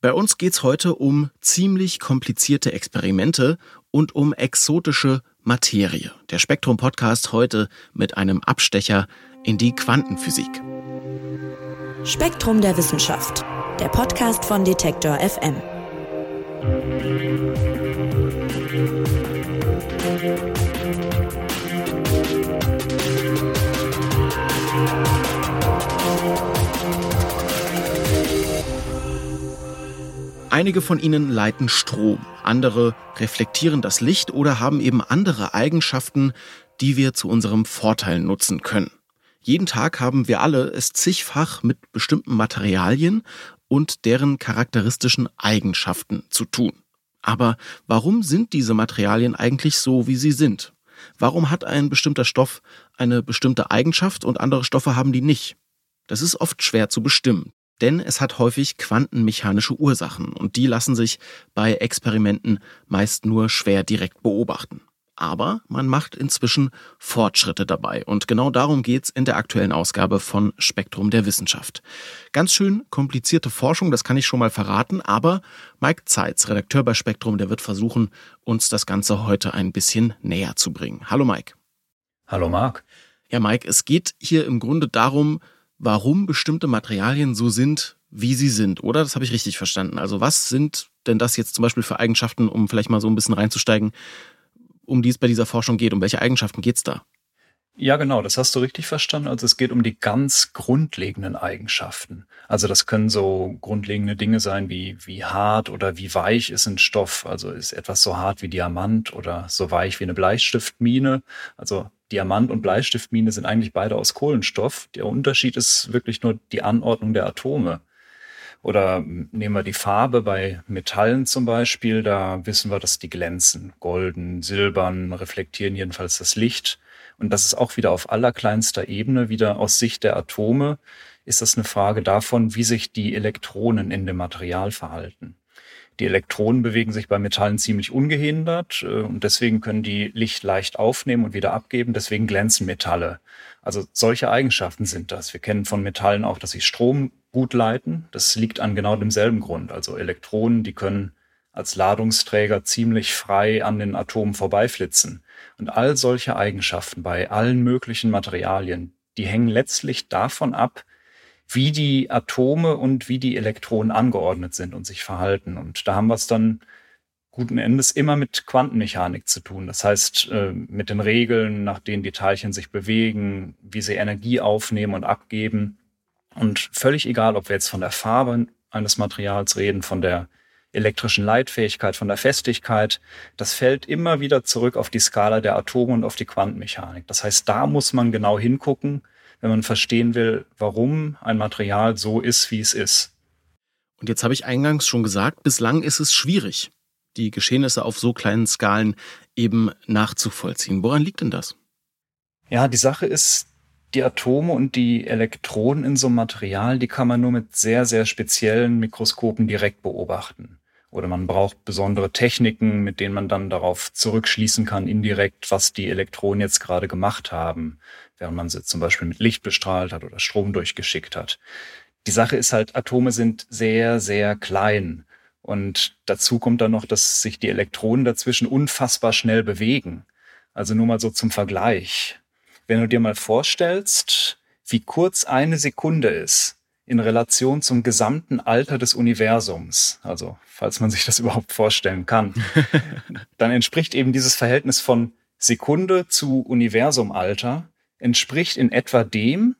Bei uns geht's heute um ziemlich komplizierte Experimente und um exotische Materie. Der Spektrum Podcast heute mit einem Abstecher in die Quantenphysik. Spektrum der Wissenschaft, der Podcast von Detektor FM. Einige von ihnen leiten Strom, andere reflektieren das Licht oder haben eben andere Eigenschaften, die wir zu unserem Vorteil nutzen können. Jeden Tag haben wir alle es zigfach mit bestimmten Materialien und deren charakteristischen Eigenschaften zu tun. Aber warum sind diese Materialien eigentlich so, wie sie sind? Warum hat ein bestimmter Stoff eine bestimmte Eigenschaft und andere Stoffe haben die nicht? Das ist oft schwer zu bestimmen denn es hat häufig quantenmechanische Ursachen und die lassen sich bei Experimenten meist nur schwer direkt beobachten. Aber man macht inzwischen Fortschritte dabei und genau darum geht's in der aktuellen Ausgabe von Spektrum der Wissenschaft. Ganz schön komplizierte Forschung, das kann ich schon mal verraten, aber Mike Zeitz, Redakteur bei Spektrum, der wird versuchen, uns das Ganze heute ein bisschen näher zu bringen. Hallo Mike. Hallo Marc. Ja, Mike, es geht hier im Grunde darum, warum bestimmte Materialien so sind, wie sie sind, oder? Das habe ich richtig verstanden. Also was sind denn das jetzt zum Beispiel für Eigenschaften, um vielleicht mal so ein bisschen reinzusteigen, um die es bei dieser Forschung geht? Um welche Eigenschaften geht es da? Ja, genau, das hast du richtig verstanden. Also es geht um die ganz grundlegenden Eigenschaften. Also das können so grundlegende Dinge sein wie, wie hart oder wie weich ist ein Stoff. Also ist etwas so hart wie Diamant oder so weich wie eine Bleistiftmine. Also Diamant und Bleistiftmine sind eigentlich beide aus Kohlenstoff. Der Unterschied ist wirklich nur die Anordnung der Atome. Oder nehmen wir die Farbe bei Metallen zum Beispiel, da wissen wir, dass die glänzen. Golden, silbern, reflektieren jedenfalls das Licht. Und das ist auch wieder auf allerkleinster Ebene, wieder aus Sicht der Atome, ist das eine Frage davon, wie sich die Elektronen in dem Material verhalten. Die Elektronen bewegen sich bei Metallen ziemlich ungehindert äh, und deswegen können die Licht leicht aufnehmen und wieder abgeben. Deswegen glänzen Metalle. Also solche Eigenschaften sind das. Wir kennen von Metallen auch, dass sie Strom gut leiten. Das liegt an genau demselben Grund. Also Elektronen, die können als Ladungsträger ziemlich frei an den Atomen vorbeiflitzen. Und all solche Eigenschaften bei allen möglichen Materialien, die hängen letztlich davon ab, wie die Atome und wie die Elektronen angeordnet sind und sich verhalten. Und da haben wir es dann guten Endes immer mit Quantenmechanik zu tun. Das heißt, äh, mit den Regeln, nach denen die Teilchen sich bewegen, wie sie Energie aufnehmen und abgeben. Und völlig egal, ob wir jetzt von der Farbe eines Materials reden, von der elektrischen Leitfähigkeit, von der Festigkeit, das fällt immer wieder zurück auf die Skala der Atome und auf die Quantenmechanik. Das heißt, da muss man genau hingucken, wenn man verstehen will, warum ein Material so ist, wie es ist. Und jetzt habe ich eingangs schon gesagt, bislang ist es schwierig, die Geschehnisse auf so kleinen Skalen eben nachzuvollziehen. Woran liegt denn das? Ja, die Sache ist, die Atome und die Elektronen in so einem Material, die kann man nur mit sehr, sehr speziellen Mikroskopen direkt beobachten. Oder man braucht besondere Techniken, mit denen man dann darauf zurückschließen kann, indirekt, was die Elektronen jetzt gerade gemacht haben während man sie zum Beispiel mit Licht bestrahlt hat oder Strom durchgeschickt hat. Die Sache ist halt, Atome sind sehr, sehr klein. Und dazu kommt dann noch, dass sich die Elektronen dazwischen unfassbar schnell bewegen. Also nur mal so zum Vergleich. Wenn du dir mal vorstellst, wie kurz eine Sekunde ist in Relation zum gesamten Alter des Universums, also falls man sich das überhaupt vorstellen kann, dann entspricht eben dieses Verhältnis von Sekunde zu Universumalter entspricht in etwa dem,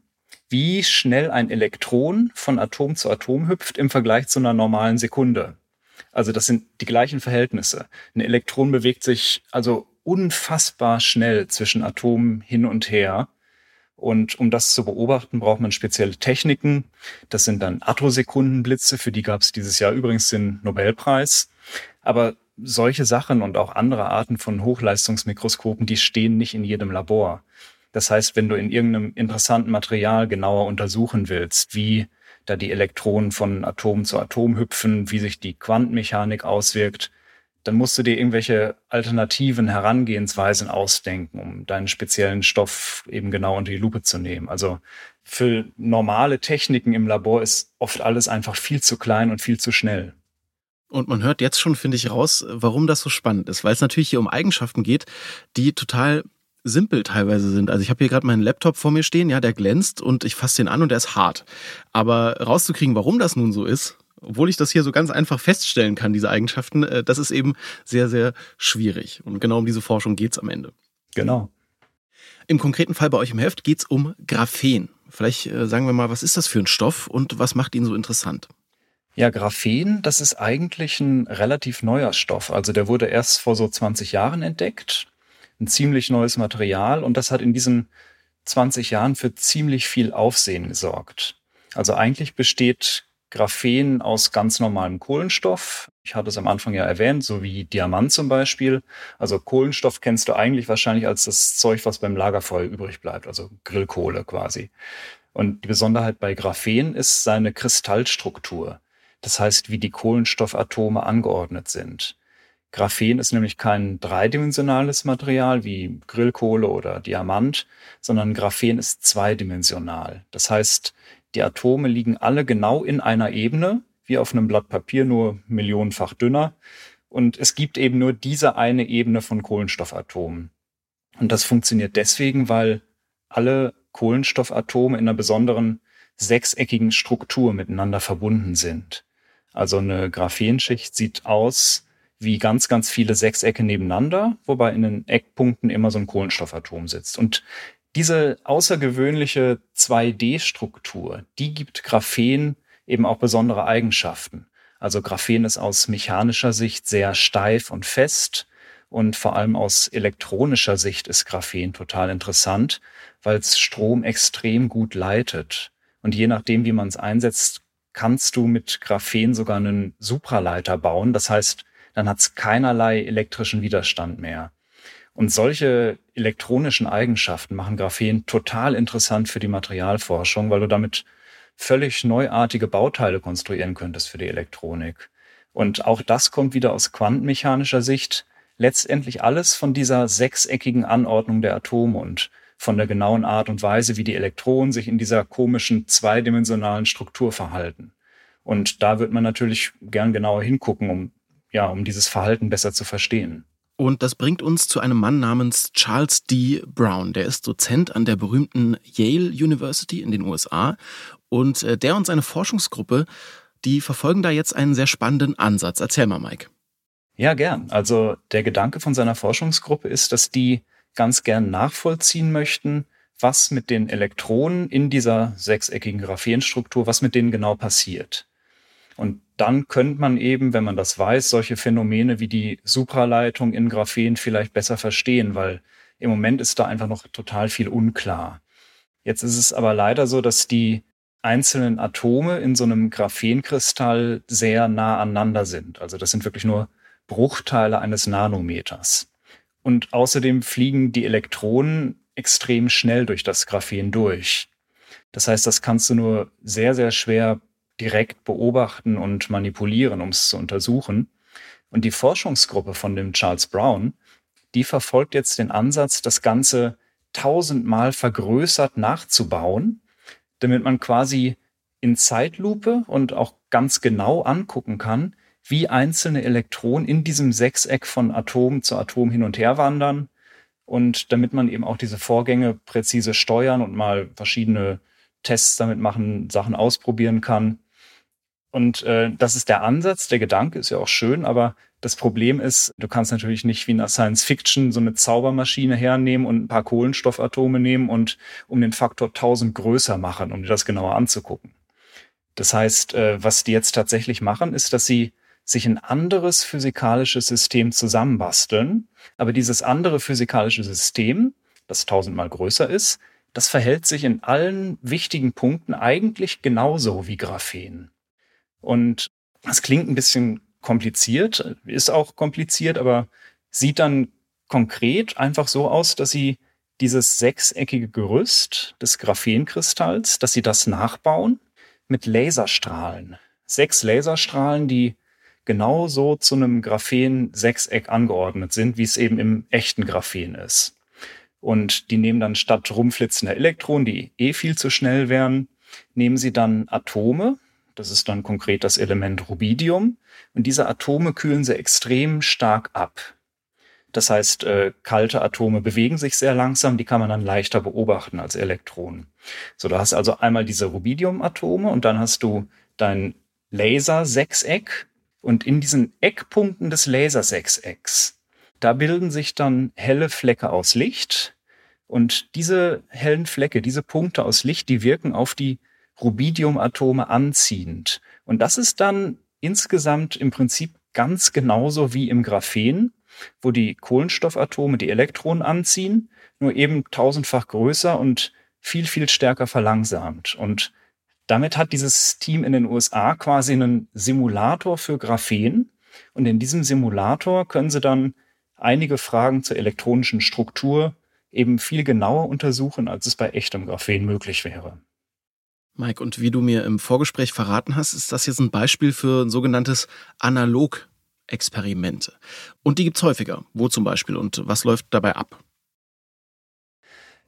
wie schnell ein Elektron von Atom zu Atom hüpft im Vergleich zu einer normalen Sekunde. Also das sind die gleichen Verhältnisse. Ein Elektron bewegt sich also unfassbar schnell zwischen Atomen hin und her. Und um das zu beobachten, braucht man spezielle Techniken. Das sind dann Attosekundenblitze, für die gab es dieses Jahr übrigens den Nobelpreis. Aber solche Sachen und auch andere Arten von Hochleistungsmikroskopen, die stehen nicht in jedem Labor. Das heißt, wenn du in irgendeinem interessanten Material genauer untersuchen willst, wie da die Elektronen von Atom zu Atom hüpfen, wie sich die Quantenmechanik auswirkt, dann musst du dir irgendwelche alternativen Herangehensweisen ausdenken, um deinen speziellen Stoff eben genau unter die Lupe zu nehmen. Also für normale Techniken im Labor ist oft alles einfach viel zu klein und viel zu schnell. Und man hört jetzt schon, finde ich, raus, warum das so spannend ist, weil es natürlich hier um Eigenschaften geht, die total simpel teilweise sind. Also ich habe hier gerade meinen Laptop vor mir stehen, ja, der glänzt und ich fasse den an und der ist hart. Aber rauszukriegen, warum das nun so ist, obwohl ich das hier so ganz einfach feststellen kann, diese Eigenschaften, äh, das ist eben sehr, sehr schwierig. Und genau um diese Forschung geht's am Ende. Genau. Im konkreten Fall bei euch im Heft geht's um Graphen. Vielleicht äh, sagen wir mal, was ist das für ein Stoff und was macht ihn so interessant? Ja, Graphen, das ist eigentlich ein relativ neuer Stoff. Also der wurde erst vor so 20 Jahren entdeckt. Ein ziemlich neues Material und das hat in diesen 20 Jahren für ziemlich viel Aufsehen gesorgt. Also eigentlich besteht Graphen aus ganz normalem Kohlenstoff. Ich hatte es am Anfang ja erwähnt, so wie Diamant zum Beispiel. Also Kohlenstoff kennst du eigentlich wahrscheinlich als das Zeug, was beim Lagerfeuer übrig bleibt, also Grillkohle quasi. Und die Besonderheit bei Graphen ist seine Kristallstruktur. Das heißt, wie die Kohlenstoffatome angeordnet sind. Graphen ist nämlich kein dreidimensionales Material wie Grillkohle oder Diamant, sondern Graphen ist zweidimensional. Das heißt, die Atome liegen alle genau in einer Ebene, wie auf einem Blatt Papier, nur millionenfach dünner. Und es gibt eben nur diese eine Ebene von Kohlenstoffatomen. Und das funktioniert deswegen, weil alle Kohlenstoffatome in einer besonderen sechseckigen Struktur miteinander verbunden sind. Also eine Graphenschicht sieht aus wie ganz, ganz viele Sechsecke nebeneinander, wobei in den Eckpunkten immer so ein Kohlenstoffatom sitzt. Und diese außergewöhnliche 2D-Struktur, die gibt Graphen eben auch besondere Eigenschaften. Also Graphen ist aus mechanischer Sicht sehr steif und fest und vor allem aus elektronischer Sicht ist Graphen total interessant, weil es Strom extrem gut leitet. Und je nachdem, wie man es einsetzt, kannst du mit Graphen sogar einen Supraleiter bauen. Das heißt, dann hat es keinerlei elektrischen Widerstand mehr. Und solche elektronischen Eigenschaften machen Graphen total interessant für die Materialforschung, weil du damit völlig neuartige Bauteile konstruieren könntest für die Elektronik. Und auch das kommt wieder aus quantenmechanischer Sicht. Letztendlich alles von dieser sechseckigen Anordnung der Atome und von der genauen Art und Weise, wie die Elektronen sich in dieser komischen zweidimensionalen Struktur verhalten. Und da wird man natürlich gern genauer hingucken, um, ja, um dieses Verhalten besser zu verstehen. Und das bringt uns zu einem Mann namens Charles D. Brown. Der ist Dozent an der berühmten Yale University in den USA. Und äh, der und seine Forschungsgruppe, die verfolgen da jetzt einen sehr spannenden Ansatz. Erzähl mal, Mike. Ja, gern. Also der Gedanke von seiner Forschungsgruppe ist, dass die ganz gern nachvollziehen möchten, was mit den Elektronen in dieser sechseckigen Graphenstruktur, was mit denen genau passiert. Und dann könnte man eben, wenn man das weiß, solche Phänomene wie die Supraleitung in Graphen vielleicht besser verstehen, weil im Moment ist da einfach noch total viel unklar. Jetzt ist es aber leider so, dass die einzelnen Atome in so einem Graphenkristall sehr nah aneinander sind. Also das sind wirklich nur Bruchteile eines Nanometers. Und außerdem fliegen die Elektronen extrem schnell durch das Graphen durch. Das heißt, das kannst du nur sehr, sehr schwer direkt beobachten und manipulieren, um es zu untersuchen. Und die Forschungsgruppe von dem Charles Brown, die verfolgt jetzt den Ansatz, das Ganze tausendmal vergrößert nachzubauen, damit man quasi in Zeitlupe und auch ganz genau angucken kann, wie einzelne Elektronen in diesem Sechseck von Atom zu Atom hin und her wandern. Und damit man eben auch diese Vorgänge präzise steuern und mal verschiedene Tests damit machen, Sachen ausprobieren kann. Und äh, das ist der Ansatz, der Gedanke ist ja auch schön, aber das Problem ist, du kannst natürlich nicht wie in der Science Fiction so eine Zaubermaschine hernehmen und ein paar Kohlenstoffatome nehmen und um den Faktor 1000 größer machen, um dir das genauer anzugucken. Das heißt, äh, was die jetzt tatsächlich machen, ist, dass sie sich ein anderes physikalisches System zusammenbasteln. Aber dieses andere physikalische System, das tausendmal größer ist, das verhält sich in allen wichtigen Punkten eigentlich genauso wie Graphen. Und das klingt ein bisschen kompliziert, ist auch kompliziert, aber sieht dann konkret einfach so aus, dass sie dieses sechseckige Gerüst des Graphenkristalls, dass sie das nachbauen mit Laserstrahlen. Sechs Laserstrahlen, die genauso zu einem Graphen-Sechseck angeordnet sind, wie es eben im echten Graphen ist. Und die nehmen dann statt rumflitzender Elektronen, die eh viel zu schnell wären, nehmen sie dann Atome. Das ist dann konkret das Element Rubidium. Und diese Atome kühlen sie extrem stark ab. Das heißt, äh, kalte Atome bewegen sich sehr langsam, die kann man dann leichter beobachten als Elektronen. So, du hast also einmal diese Rubidium-Atome und dann hast du dein Lasersechseck und in diesen Eckpunkten des Lasersechsecks, da bilden sich dann helle Flecke aus Licht und diese hellen Flecke, diese Punkte aus Licht, die wirken auf die Rubidiumatome anziehend. Und das ist dann insgesamt im Prinzip ganz genauso wie im Graphen, wo die Kohlenstoffatome die Elektronen anziehen, nur eben tausendfach größer und viel, viel stärker verlangsamt. Und damit hat dieses Team in den USA quasi einen Simulator für Graphen. Und in diesem Simulator können sie dann einige Fragen zur elektronischen Struktur eben viel genauer untersuchen, als es bei echtem Graphen möglich wäre. Mike, und wie du mir im Vorgespräch verraten hast, ist das jetzt ein Beispiel für ein sogenanntes Analog-Experimente. Und die gibt's häufiger. Wo zum Beispiel und was läuft dabei ab?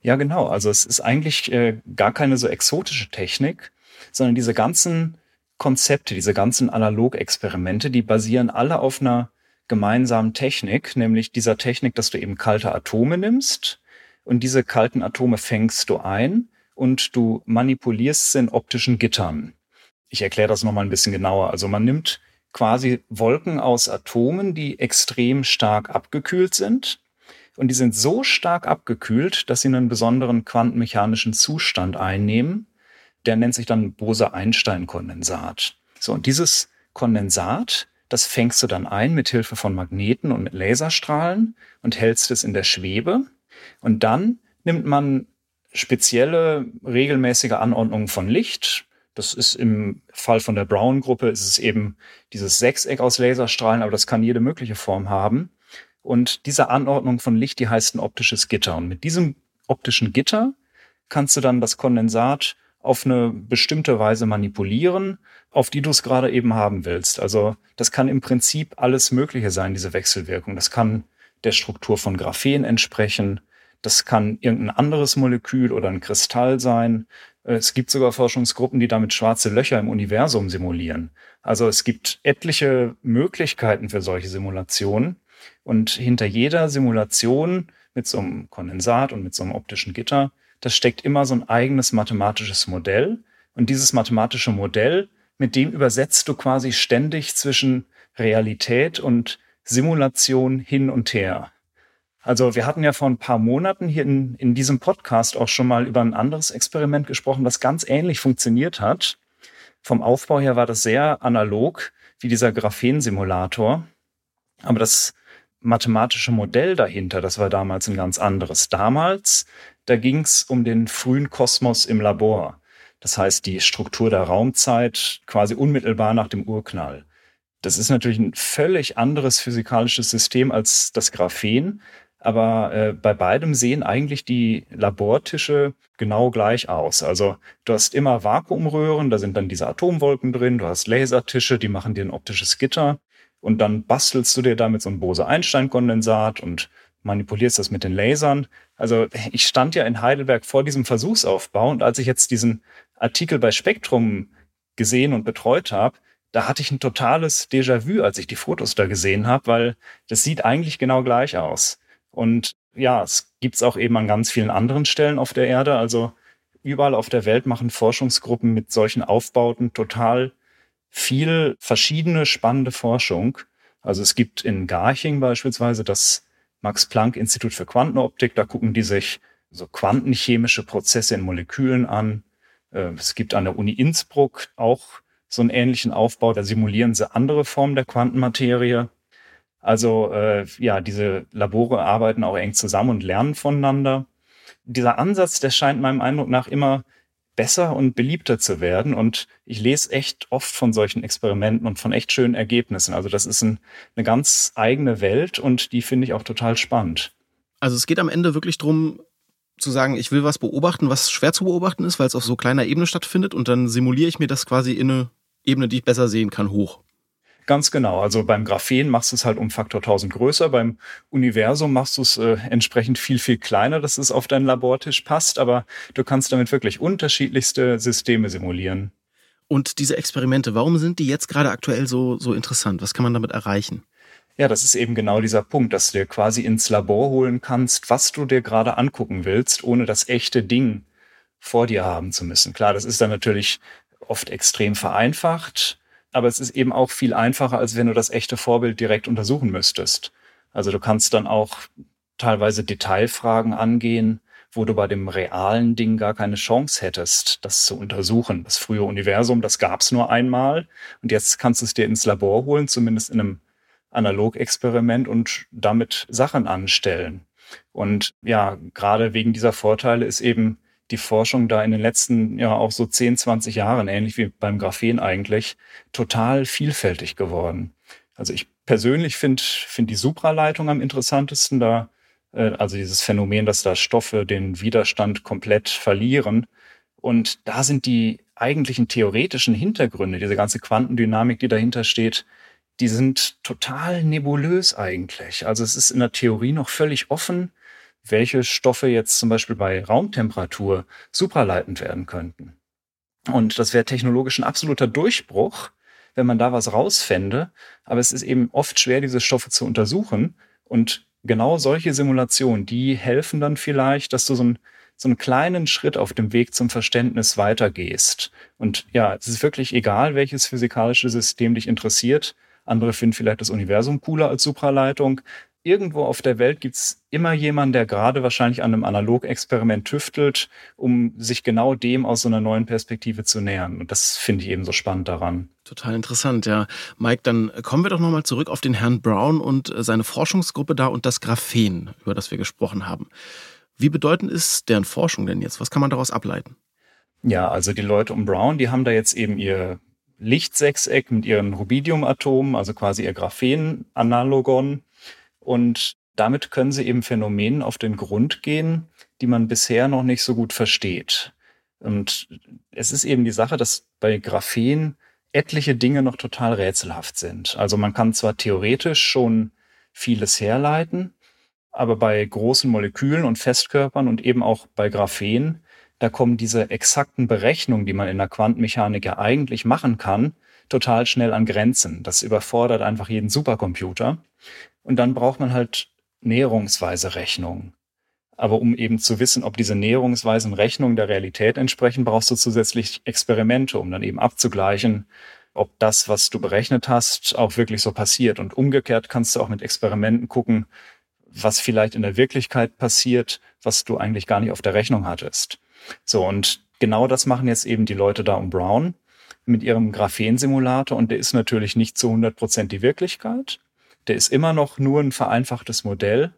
Ja, genau. Also es ist eigentlich äh, gar keine so exotische Technik, sondern diese ganzen Konzepte, diese ganzen Analog-Experimente, die basieren alle auf einer gemeinsamen Technik, nämlich dieser Technik, dass du eben kalte Atome nimmst und diese kalten Atome fängst du ein und du manipulierst sie in optischen Gittern. Ich erkläre das nochmal ein bisschen genauer. Also man nimmt quasi Wolken aus Atomen, die extrem stark abgekühlt sind. Und die sind so stark abgekühlt, dass sie einen besonderen quantenmechanischen Zustand einnehmen. Der nennt sich dann Bose-Einstein-Kondensat. So, und dieses Kondensat, das fängst du dann ein mit Hilfe von Magneten und mit Laserstrahlen und hältst es in der Schwebe. Und dann nimmt man spezielle regelmäßige Anordnung von Licht. Das ist im Fall von der Brown-Gruppe ist es eben dieses Sechseck aus Laserstrahlen, aber das kann jede mögliche Form haben. Und diese Anordnung von Licht, die heißt ein optisches Gitter. Und mit diesem optischen Gitter kannst du dann das Kondensat auf eine bestimmte Weise manipulieren, auf die du es gerade eben haben willst. Also das kann im Prinzip alles Mögliche sein, diese Wechselwirkung. Das kann der Struktur von Graphen entsprechen. Das kann irgendein anderes Molekül oder ein Kristall sein. Es gibt sogar Forschungsgruppen, die damit schwarze Löcher im Universum simulieren. Also es gibt etliche Möglichkeiten für solche Simulationen. Und hinter jeder Simulation mit so einem Kondensat und mit so einem optischen Gitter, das steckt immer so ein eigenes mathematisches Modell. Und dieses mathematische Modell, mit dem übersetzt du quasi ständig zwischen Realität und Simulation hin und her. Also wir hatten ja vor ein paar Monaten hier in, in diesem Podcast auch schon mal über ein anderes Experiment gesprochen, was ganz ähnlich funktioniert hat. Vom Aufbau her war das sehr analog wie dieser Graphensimulator. Aber das mathematische Modell dahinter, das war damals ein ganz anderes. Damals, da ging es um den frühen Kosmos im Labor. Das heißt, die Struktur der Raumzeit quasi unmittelbar nach dem Urknall. Das ist natürlich ein völlig anderes physikalisches System als das Graphen, aber äh, bei beidem sehen eigentlich die Labortische genau gleich aus. Also du hast immer Vakuumröhren, da sind dann diese Atomwolken drin, du hast Lasertische, die machen dir ein optisches Gitter und dann bastelst du dir damit so ein Bose-Einstein-Kondensat und manipulierst das mit den Lasern. Also ich stand ja in Heidelberg vor diesem Versuchsaufbau und als ich jetzt diesen Artikel bei Spektrum gesehen und betreut habe, da hatte ich ein totales Déjà-vu, als ich die Fotos da gesehen habe, weil das sieht eigentlich genau gleich aus. Und ja, es gibt's auch eben an ganz vielen anderen Stellen auf der Erde. Also überall auf der Welt machen Forschungsgruppen mit solchen Aufbauten total viel verschiedene spannende Forschung. Also es gibt in Garching beispielsweise das Max Planck Institut für Quantenoptik. Da gucken die sich so quantenchemische Prozesse in Molekülen an. Äh, es gibt an der Uni Innsbruck auch so einen ähnlichen Aufbau. Da simulieren sie andere Formen der Quantenmaterie. Also äh, ja, diese Labore arbeiten auch eng zusammen und lernen voneinander. Dieser Ansatz, der scheint meinem Eindruck nach immer besser und beliebter zu werden. Und ich lese echt oft von solchen Experimenten und von echt schönen Ergebnissen. Also das ist ein, eine ganz eigene Welt und die finde ich auch total spannend. Also es geht am Ende wirklich drum zu sagen, ich will was beobachten, was schwer zu beobachten ist, weil es auf so kleiner Ebene stattfindet und dann simuliere ich mir das quasi in eine Ebene, die ich besser sehen kann, hoch. Ganz genau. Also beim Graphen machst du es halt um Faktor 1000 größer. Beim Universum machst du es äh, entsprechend viel, viel kleiner, dass es auf deinen Labortisch passt. Aber du kannst damit wirklich unterschiedlichste Systeme simulieren. Und diese Experimente, warum sind die jetzt gerade aktuell so, so interessant? Was kann man damit erreichen? Ja, das ist eben genau dieser Punkt, dass du dir quasi ins Labor holen kannst, was du dir gerade angucken willst, ohne das echte Ding vor dir haben zu müssen. Klar, das ist dann natürlich oft extrem vereinfacht, aber es ist eben auch viel einfacher, als wenn du das echte Vorbild direkt untersuchen müsstest. Also du kannst dann auch teilweise Detailfragen angehen, wo du bei dem realen Ding gar keine Chance hättest, das zu untersuchen. Das frühe Universum, das gab's nur einmal und jetzt kannst du es dir ins Labor holen, zumindest in einem Analogexperiment und damit Sachen anstellen. Und ja, gerade wegen dieser Vorteile ist eben die Forschung da in den letzten, ja, auch so 10, 20 Jahren, ähnlich wie beim Graphen eigentlich, total vielfältig geworden. Also ich persönlich finde finde die Supraleitung am interessantesten. Da äh, also dieses Phänomen, dass da Stoffe den Widerstand komplett verlieren. Und da sind die eigentlichen theoretischen Hintergründe, diese ganze Quantendynamik, die dahinter steht, die sind total nebulös eigentlich. Also es ist in der Theorie noch völlig offen, welche Stoffe jetzt zum Beispiel bei Raumtemperatur supraleitend werden könnten. Und das wäre technologisch ein absoluter Durchbruch, wenn man da was rausfände. Aber es ist eben oft schwer, diese Stoffe zu untersuchen. Und genau solche Simulationen, die helfen dann vielleicht, dass du so, ein, so einen kleinen Schritt auf dem Weg zum Verständnis weitergehst. Und ja, es ist wirklich egal, welches physikalische System dich interessiert. Andere finden vielleicht das Universum cooler als Supraleitung. Irgendwo auf der Welt gibt's immer jemanden, der gerade wahrscheinlich an einem Analogexperiment tüftelt, um sich genau dem aus so einer neuen Perspektive zu nähern. Und das finde ich eben so spannend daran. Total interessant, ja. Mike, dann kommen wir doch nochmal zurück auf den Herrn Brown und äh, seine Forschungsgruppe da und das Graphen, über das wir gesprochen haben. Wie bedeutend ist deren Forschung denn jetzt? Was kann man daraus ableiten? Ja, also die Leute um Brown, die haben da jetzt eben ihr Lichtsechseck mit ihren Rubidiumatomen, also quasi ihr Graphen-Analogon. Und damit können sie eben Phänomenen auf den Grund gehen, die man bisher noch nicht so gut versteht. Und es ist eben die Sache, dass bei Graphen etliche Dinge noch total rätselhaft sind. Also man kann zwar theoretisch schon vieles herleiten, aber bei großen Molekülen und Festkörpern und eben auch bei Graphen, da kommen diese exakten Berechnungen, die man in der Quantenmechanik ja eigentlich machen kann, total schnell an Grenzen. Das überfordert einfach jeden Supercomputer. Und dann braucht man halt näherungsweise Rechnungen. Aber um eben zu wissen, ob diese näherungsweisen Rechnungen der Realität entsprechen, brauchst du zusätzlich Experimente, um dann eben abzugleichen, ob das, was du berechnet hast, auch wirklich so passiert. Und umgekehrt kannst du auch mit Experimenten gucken, was vielleicht in der Wirklichkeit passiert, was du eigentlich gar nicht auf der Rechnung hattest. So, und genau das machen jetzt eben die Leute da um Brown mit ihrem Graphensimulator und der ist natürlich nicht zu 100 Prozent die Wirklichkeit. Der ist immer noch nur ein vereinfachtes Modell,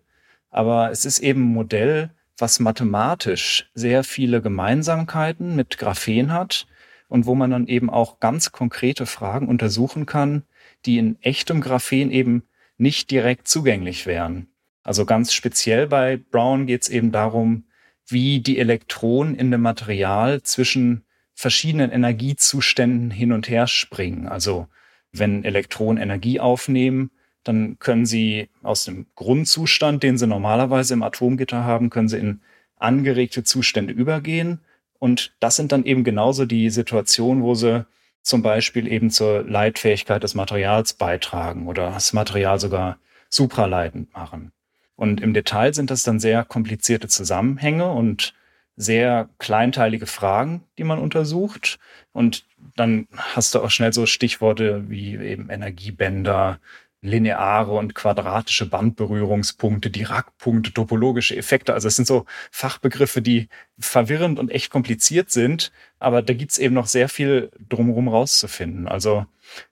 aber es ist eben ein Modell, was mathematisch sehr viele Gemeinsamkeiten mit Graphen hat und wo man dann eben auch ganz konkrete Fragen untersuchen kann, die in echtem Graphen eben nicht direkt zugänglich wären. Also ganz speziell bei Brown geht es eben darum, wie die Elektronen in dem Material zwischen verschiedenen Energiezuständen hin und her springen. Also wenn Elektronen Energie aufnehmen, dann können sie aus dem Grundzustand, den sie normalerweise im Atomgitter haben, können sie in angeregte Zustände übergehen. Und das sind dann eben genauso die Situationen, wo sie zum Beispiel eben zur Leitfähigkeit des Materials beitragen oder das Material sogar supraleitend machen. Und im Detail sind das dann sehr komplizierte Zusammenhänge und sehr kleinteilige Fragen, die man untersucht. Und dann hast du auch schnell so Stichworte wie eben Energiebänder, lineare und quadratische Bandberührungspunkte, Dirac-Punkte, topologische Effekte. Also es sind so Fachbegriffe, die verwirrend und echt kompliziert sind, aber da gibt's eben noch sehr viel drumherum rauszufinden. Also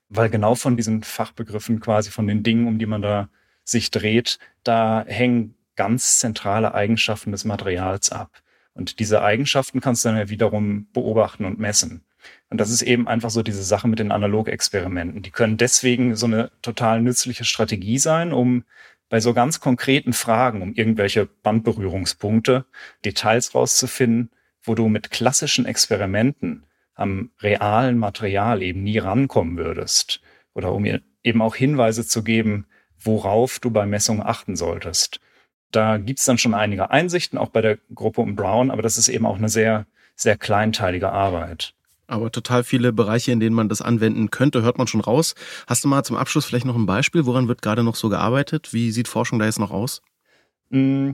weil genau von diesen Fachbegriffen quasi von den Dingen, um die man da sich dreht, da hängen ganz zentrale Eigenschaften des Materials ab. Und diese Eigenschaften kannst du dann ja wiederum beobachten und messen. Und das ist eben einfach so diese Sache mit den Analogexperimenten. Die können deswegen so eine total nützliche Strategie sein, um bei so ganz konkreten Fragen, um irgendwelche Bandberührungspunkte, Details rauszufinden, wo du mit klassischen Experimenten am realen Material eben nie rankommen würdest. Oder um eben auch Hinweise zu geben, worauf du bei Messungen achten solltest. Da gibt's dann schon einige Einsichten, auch bei der Gruppe um Brown, aber das ist eben auch eine sehr, sehr kleinteilige Arbeit. Aber total viele Bereiche, in denen man das anwenden könnte, hört man schon raus. Hast du mal zum Abschluss vielleicht noch ein Beispiel? Woran wird gerade noch so gearbeitet? Wie sieht Forschung da jetzt noch aus? Mm,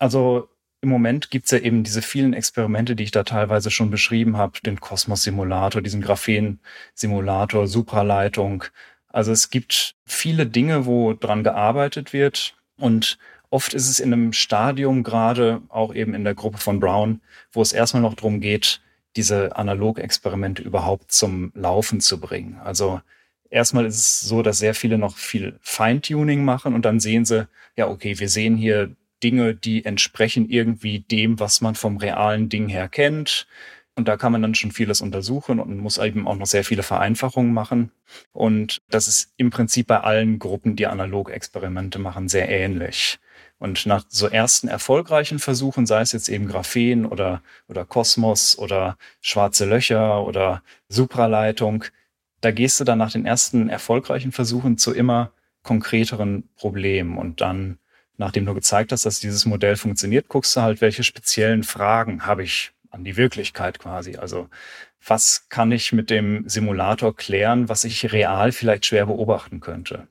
also im Moment gibt es ja eben diese vielen Experimente, die ich da teilweise schon beschrieben habe, den Kosmos-Simulator, diesen Graphen-Simulator, Supraleitung. Also es gibt viele Dinge, wo dran gearbeitet wird und oft ist es in einem Stadium gerade auch eben in der Gruppe von Brown, wo es erstmal noch darum geht, diese Analogexperimente überhaupt zum Laufen zu bringen. Also erstmal ist es so, dass sehr viele noch viel Feintuning machen und dann sehen sie, ja, okay, wir sehen hier Dinge, die entsprechen irgendwie dem, was man vom realen Ding her kennt. Und da kann man dann schon vieles untersuchen und muss eben auch noch sehr viele Vereinfachungen machen. Und das ist im Prinzip bei allen Gruppen, die Analogexperimente machen, sehr ähnlich. Und nach so ersten erfolgreichen Versuchen, sei es jetzt eben Graphen oder, oder Kosmos oder schwarze Löcher oder Supraleitung, da gehst du dann nach den ersten erfolgreichen Versuchen zu immer konkreteren Problemen und dann nachdem du gezeigt hast, dass dieses Modell funktioniert, guckst du halt, welche speziellen Fragen habe ich an die Wirklichkeit quasi. Also was kann ich mit dem Simulator klären, was ich real vielleicht schwer beobachten könnte.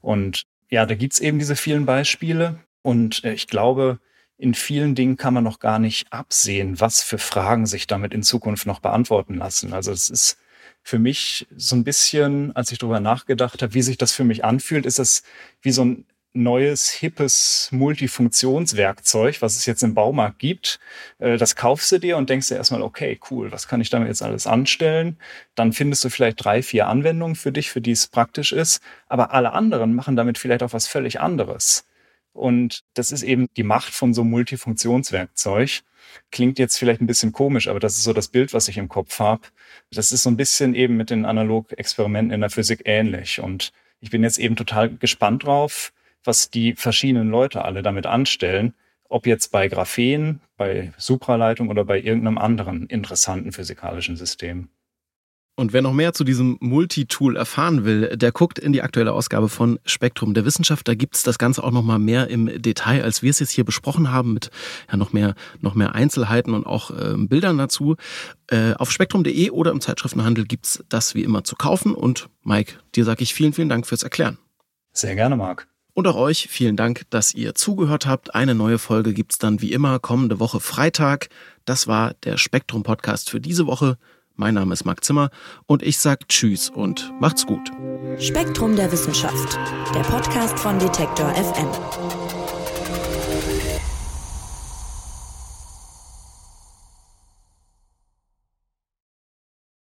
Und ja, da gibt's eben diese vielen Beispiele und äh, ich glaube, in vielen Dingen kann man noch gar nicht absehen, was für Fragen sich damit in Zukunft noch beantworten lassen. Also es ist für mich so ein bisschen, als ich darüber nachgedacht habe, wie sich das für mich anfühlt, ist es wie so ein neues, hippes Multifunktionswerkzeug, was es jetzt im Baumarkt gibt. Äh, das kaufst du dir und denkst dir erstmal, okay, cool, was kann ich damit jetzt alles anstellen? Dann findest du vielleicht drei, vier Anwendungen für dich, für die es praktisch ist. Aber alle anderen machen damit vielleicht auch was völlig anderes. Und das ist eben die Macht von so Multifunktionswerkzeug. Klingt jetzt vielleicht ein bisschen komisch, aber das ist so das Bild, was ich im Kopf habe. Das ist so ein bisschen eben mit den Analog-Experimenten in der Physik ähnlich. Und ich bin jetzt eben total gespannt drauf, was die verschiedenen Leute alle damit anstellen, ob jetzt bei Graphen, bei Supraleitung oder bei irgendeinem anderen interessanten physikalischen System. Und wer noch mehr zu diesem Multitool erfahren will, der guckt in die aktuelle Ausgabe von Spektrum der Wissenschaft. Da gibt's das Ganze auch noch mal mehr im Detail, als wir es jetzt hier besprochen haben, mit ja noch mehr, noch mehr Einzelheiten und auch äh, Bildern dazu. Äh, auf spektrum.de oder im Zeitschriftenhandel gibt's das wie immer zu kaufen. Und Mike, dir sage ich vielen, vielen Dank fürs Erklären. Sehr gerne, Marc. Und auch euch vielen Dank, dass ihr zugehört habt. Eine neue Folge gibt's dann wie immer kommende Woche Freitag. Das war der Spektrum Podcast für diese Woche. Mein Name ist Marc Zimmer und ich sag Tschüss und macht's gut. Spektrum der Wissenschaft, der Podcast von Detektor FM.